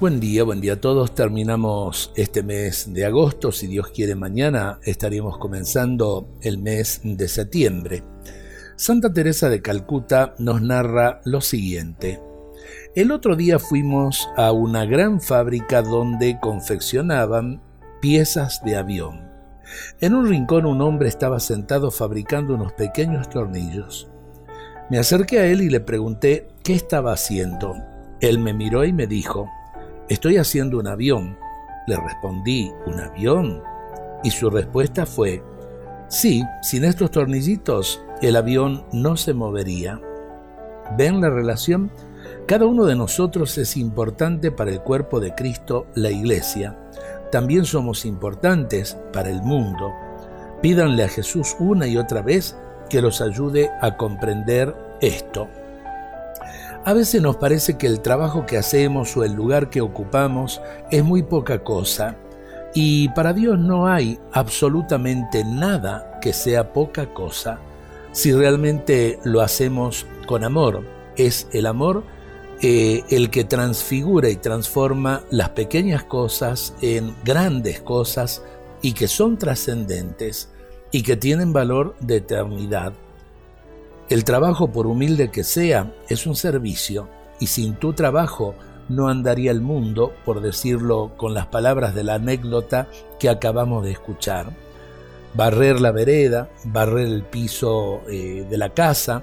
Buen día, buen día a todos. Terminamos este mes de agosto. Si Dios quiere, mañana estaríamos comenzando el mes de septiembre. Santa Teresa de Calcuta nos narra lo siguiente. El otro día fuimos a una gran fábrica donde confeccionaban piezas de avión. En un rincón un hombre estaba sentado fabricando unos pequeños tornillos. Me acerqué a él y le pregunté qué estaba haciendo. Él me miró y me dijo, Estoy haciendo un avión. Le respondí, ¿un avión? Y su respuesta fue, sí, sin estos tornillitos el avión no se movería. ¿Ven la relación? Cada uno de nosotros es importante para el cuerpo de Cristo, la Iglesia. También somos importantes para el mundo. Pídanle a Jesús una y otra vez que los ayude a comprender esto. A veces nos parece que el trabajo que hacemos o el lugar que ocupamos es muy poca cosa. Y para Dios no hay absolutamente nada que sea poca cosa. Si realmente lo hacemos con amor, es el amor eh, el que transfigura y transforma las pequeñas cosas en grandes cosas y que son trascendentes y que tienen valor de eternidad. El trabajo, por humilde que sea, es un servicio, y sin tu trabajo no andaría el mundo, por decirlo con las palabras de la anécdota que acabamos de escuchar. Barrer la vereda, barrer el piso eh, de la casa,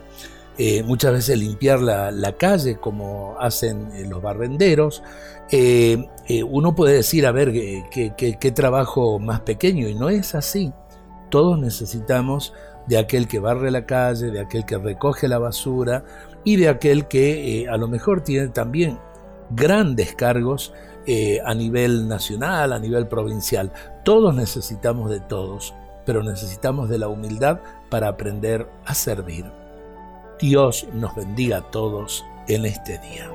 eh, muchas veces limpiar la, calle como hacen eh, los barrenderos. uno puede decir, a ver, qué trabajo más pequeño, y no es así. Todos necesitamos de aquel que barre la calle, de aquel que recoge la basura y de aquel que eh, a lo mejor tiene también grandes cargos eh, a nivel nacional, a nivel provincial. Todos necesitamos de todos, pero necesitamos de la humildad para aprender a servir. Dios nos bendiga a todos en este día.